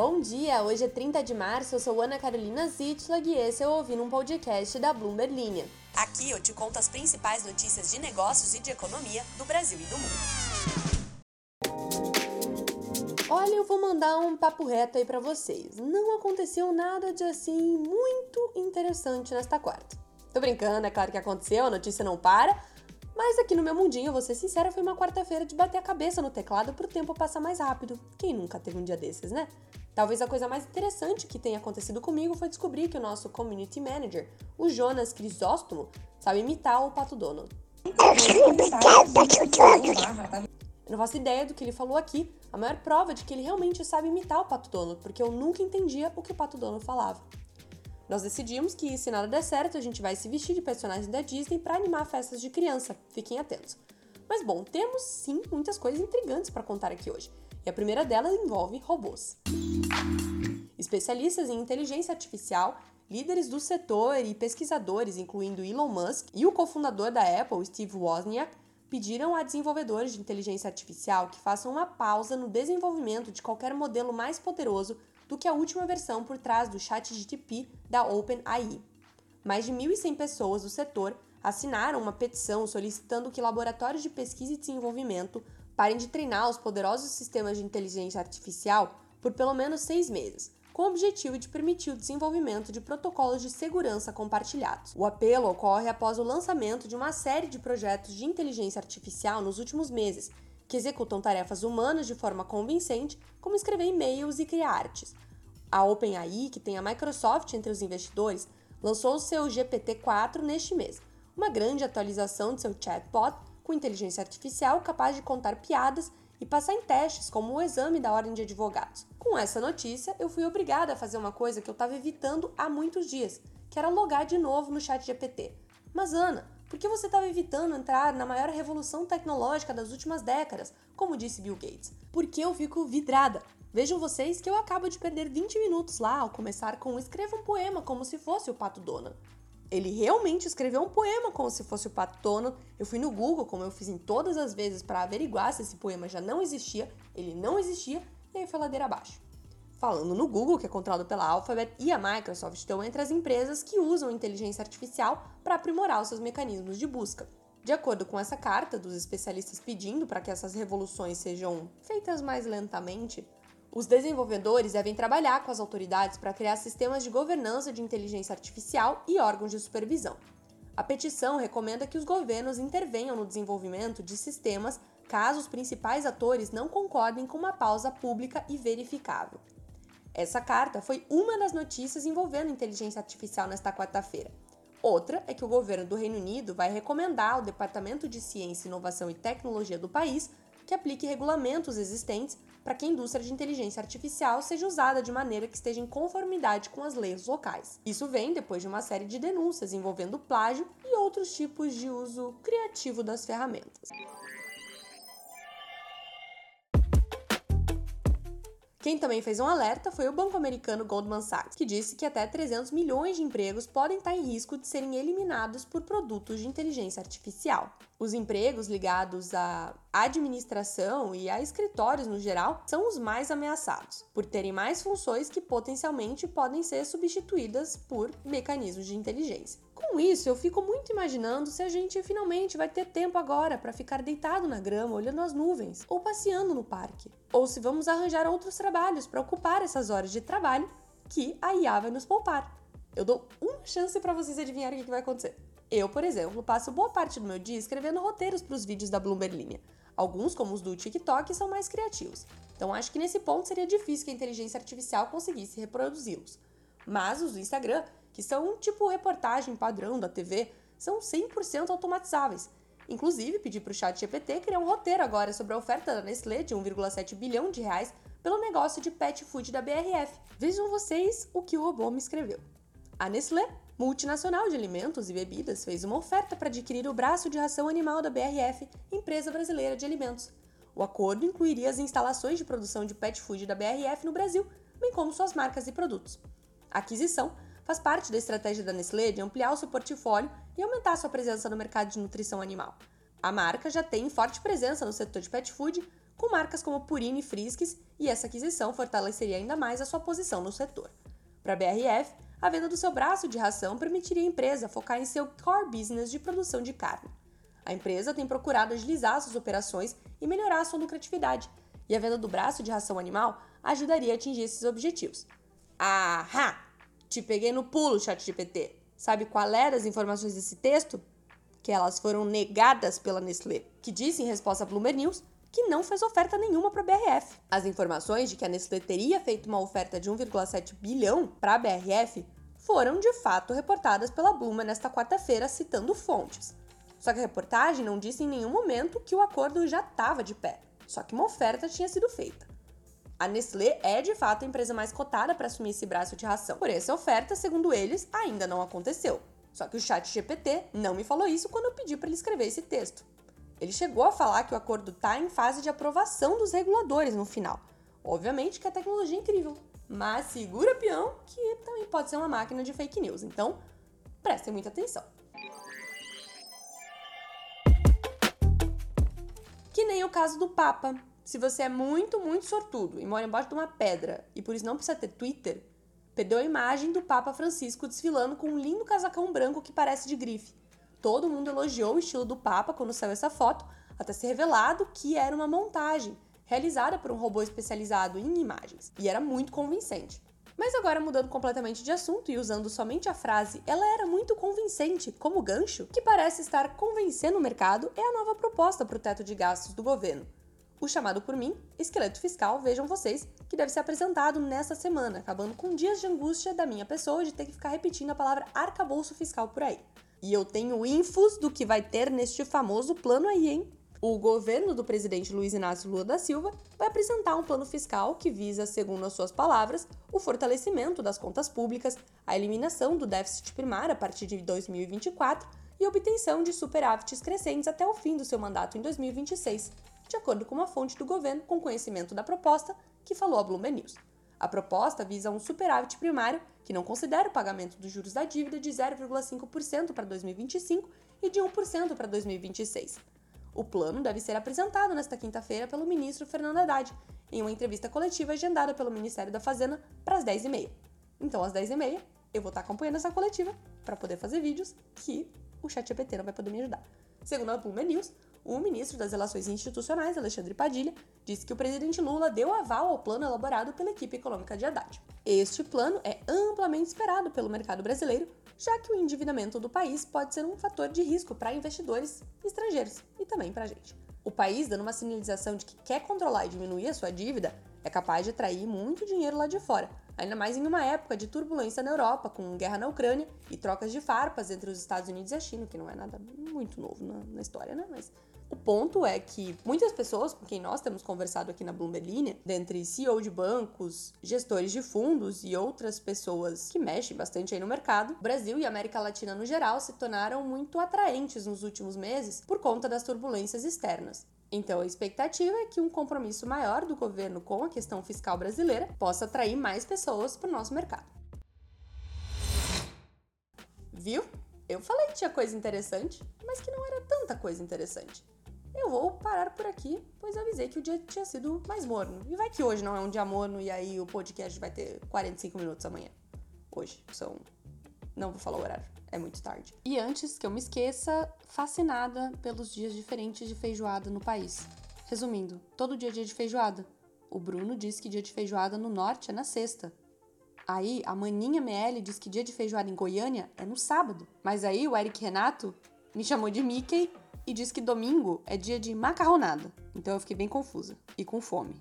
Bom dia, hoje é 30 de março, eu sou Ana Carolina Zitlag e esse é o Ouvindo um Podcast da Bloomberg Linha. Aqui eu te conto as principais notícias de negócios e de economia do Brasil e do mundo. Olha, eu vou mandar um papo reto aí para vocês. Não aconteceu nada de assim muito interessante nesta quarta. Tô brincando, é claro que aconteceu, a notícia não para, mas aqui no meu mundinho, vou ser sincera, foi uma quarta-feira de bater a cabeça no teclado pro tempo passar mais rápido. Quem nunca teve um dia desses, né? Talvez a coisa mais interessante que tenha acontecido comigo foi descobrir que o nosso community manager, o Jonas Crisóstomo, sabe imitar o Pato Donald. Eu não faço ideia do que ele falou aqui, a maior prova de que ele realmente sabe imitar o Pato Donald, porque eu nunca entendia o que o Pato Donald falava. Nós decidimos que, se nada der certo, a gente vai se vestir de personagens da Disney para animar festas de criança. Fiquem atentos. Mas bom, temos sim muitas coisas intrigantes para contar aqui hoje. E a primeira delas envolve robôs. Especialistas em inteligência artificial, líderes do setor e pesquisadores, incluindo Elon Musk e o cofundador da Apple, Steve Wozniak, pediram a desenvolvedores de inteligência artificial que façam uma pausa no desenvolvimento de qualquer modelo mais poderoso do que a última versão por trás do ChatGPT da OpenAI. Mais de 1.100 pessoas do setor assinaram uma petição solicitando que laboratórios de pesquisa e desenvolvimento parem de treinar os poderosos sistemas de inteligência artificial por pelo menos seis meses, com o objetivo de permitir o desenvolvimento de protocolos de segurança compartilhados. O apelo ocorre após o lançamento de uma série de projetos de inteligência artificial nos últimos meses, que executam tarefas humanas de forma convincente, como escrever e-mails e criar artes. A OpenAI, que tem a Microsoft entre os investidores, lançou o seu GPT-4 neste mês, uma grande atualização de seu chatbot com inteligência artificial capaz de contar piadas e passar em testes, como o exame da ordem de advogados. Com essa notícia, eu fui obrigada a fazer uma coisa que eu estava evitando há muitos dias, que era logar de novo no ChatGPT. Mas Ana, por que você estava evitando entrar na maior revolução tecnológica das últimas décadas, como disse Bill Gates? Porque eu fico vidrada. Vejam vocês que eu acabo de perder 20 minutos lá ao começar com escreva um poema como se fosse o Pato Donald. Ele realmente escreveu um poema como se fosse o Pato Donald. Eu fui no Google, como eu fiz em todas as vezes para averiguar se esse poema já não existia. Ele não existia e aí foi ladeira abaixo. Falando no Google, que é controlado pela Alphabet, e a Microsoft estão entre as empresas que usam inteligência artificial para aprimorar os seus mecanismos de busca. De acordo com essa carta dos especialistas pedindo para que essas revoluções sejam feitas mais lentamente, os desenvolvedores devem trabalhar com as autoridades para criar sistemas de governança de inteligência artificial e órgãos de supervisão. A petição recomenda que os governos intervenham no desenvolvimento de sistemas caso os principais atores não concordem com uma pausa pública e verificável. Essa carta foi uma das notícias envolvendo inteligência artificial nesta quarta-feira. Outra é que o governo do Reino Unido vai recomendar ao Departamento de Ciência, Inovação e Tecnologia do país que aplique regulamentos existentes para que a indústria de inteligência artificial seja usada de maneira que esteja em conformidade com as leis locais. Isso vem depois de uma série de denúncias envolvendo plágio e outros tipos de uso criativo das ferramentas. Quem também fez um alerta foi o banco americano Goldman Sachs, que disse que até 300 milhões de empregos podem estar em risco de serem eliminados por produtos de inteligência artificial. Os empregos ligados à administração e a escritórios no geral são os mais ameaçados, por terem mais funções que potencialmente podem ser substituídas por mecanismos de inteligência. Com isso, eu fico muito imaginando se a gente finalmente vai ter tempo agora para ficar deitado na grama olhando as nuvens ou passeando no parque, ou se vamos arranjar outros trabalhos para ocupar essas horas de trabalho que a IA vai nos poupar. Eu dou uma chance para vocês adivinharem o que vai acontecer. Eu, por exemplo, passo boa parte do meu dia escrevendo roteiros para os vídeos da Bloomberg Linha. Alguns, como os do TikTok, são mais criativos. Então acho que nesse ponto seria difícil que a inteligência artificial conseguisse reproduzi-los. Mas os do Instagram que são tipo reportagem padrão da TV, são 100% automatizáveis. Inclusive, pedi para o chat GPT criar um roteiro agora sobre a oferta da Nestlé de 1,7 bilhão de reais pelo negócio de pet food da BRF. Vejam vocês o que o robô me escreveu. A Nestlé, multinacional de alimentos e bebidas, fez uma oferta para adquirir o braço de ração animal da BRF, empresa brasileira de alimentos. O acordo incluiria as instalações de produção de pet food da BRF no Brasil, bem como suas marcas e produtos. A aquisição faz parte da estratégia da Nestlé de ampliar o seu portfólio e aumentar sua presença no mercado de nutrição animal. A marca já tem forte presença no setor de pet food, com marcas como Purina e Friskies, e essa aquisição fortaleceria ainda mais a sua posição no setor. Para a BRF, a venda do seu braço de ração permitiria à empresa focar em seu core business de produção de carne. A empresa tem procurado agilizar suas operações e melhorar sua lucratividade, e a venda do braço de ração animal ajudaria a atingir esses objetivos. Ahá! Te peguei no pulo, ChatGPT. Sabe qual era as informações desse texto? Que elas foram negadas pela Nestlé, que disse em resposta a Bloomberg News que não fez oferta nenhuma para a BRF. As informações de que a Nestlé teria feito uma oferta de 1,7 bilhão para a BRF foram de fato reportadas pela Bloomberg nesta quarta-feira, citando fontes. Só que a reportagem não disse em nenhum momento que o acordo já estava de pé, só que uma oferta tinha sido feita. A Nestlé é de fato a empresa mais cotada para assumir esse braço de ração. Por essa oferta, segundo eles, ainda não aconteceu. Só que o chat GPT não me falou isso quando eu pedi para ele escrever esse texto. Ele chegou a falar que o acordo está em fase de aprovação dos reguladores no final. Obviamente que a tecnologia é incrível, mas segura peão que também pode ser uma máquina de fake news. Então, prestem muita atenção. Que nem o caso do Papa, se você é muito, muito sortudo e mora embaixo de uma pedra e por isso não precisa ter Twitter, perdeu a imagem do Papa Francisco desfilando com um lindo casacão branco que parece de grife. Todo mundo elogiou o estilo do Papa quando saiu essa foto, até ser revelado que era uma montagem realizada por um robô especializado em imagens, e era muito convincente. Mas agora mudando completamente de assunto e usando somente a frase ela era muito convincente como gancho, que parece estar convencendo o mercado é a nova proposta para o teto de gastos do governo, o chamado por mim, esqueleto fiscal, vejam vocês, que deve ser apresentado nesta semana, acabando com dias de angústia da minha pessoa de ter que ficar repetindo a palavra arcabouço fiscal por aí. E eu tenho infos do que vai ter neste famoso plano aí, hein? O governo do presidente Luiz Inácio Lula da Silva vai apresentar um plano fiscal que visa, segundo as suas palavras, o fortalecimento das contas públicas, a eliminação do déficit primário a partir de 2024 e obtenção de superávites crescentes até o fim do seu mandato em 2026, de acordo com uma fonte do governo com conhecimento da proposta, que falou a Bloomberg News. A proposta visa um superávit primário que não considera o pagamento dos juros da dívida de 0,5% para 2025 e de 1% para 2026. O plano deve ser apresentado nesta quinta-feira pelo ministro Fernando Haddad, em uma entrevista coletiva agendada pelo Ministério da Fazenda para as 10h30. Então, às 10h30, eu vou estar acompanhando essa coletiva para poder fazer vídeos que o ChatGPT não vai poder me ajudar. Segundo a Bloomberg News, o ministro das Relações Institucionais, Alexandre Padilha, disse que o presidente Lula deu aval ao plano elaborado pela equipe econômica de Haddad. Este plano é amplamente esperado pelo mercado brasileiro, já que o endividamento do país pode ser um fator de risco para investidores estrangeiros e também para a gente. O país, dando uma sinalização de que quer controlar e diminuir a sua dívida, é capaz de atrair muito dinheiro lá de fora, ainda mais em uma época de turbulência na Europa, com guerra na Ucrânia e trocas de farpas entre os Estados Unidos e a China, que não é nada muito novo na, na história, né? Mas o ponto é que muitas pessoas com quem nós temos conversado aqui na Bloomberg Linha, dentre CEO de bancos, gestores de fundos e outras pessoas que mexem bastante aí no mercado, o Brasil e a América Latina no geral se tornaram muito atraentes nos últimos meses por conta das turbulências externas. Então, a expectativa é que um compromisso maior do governo com a questão fiscal brasileira possa atrair mais pessoas para o nosso mercado. Viu? Eu falei que tinha coisa interessante, mas que não era tanta coisa interessante eu vou parar por aqui, pois avisei que o dia tinha sido mais morno. E vai que hoje não é um dia morno e aí o podcast vai ter 45 minutos amanhã. Hoje são. Não vou falar o horário, é muito tarde. E antes que eu me esqueça, fascinada pelos dias diferentes de feijoada no país. Resumindo, todo dia é dia de feijoada. O Bruno diz que dia de feijoada no norte é na sexta. Aí a Maninha ML diz que dia de feijoada em Goiânia é no sábado. Mas aí o Eric Renato me chamou de Mickey e diz que domingo é dia de macarronada. Então eu fiquei bem confusa e com fome.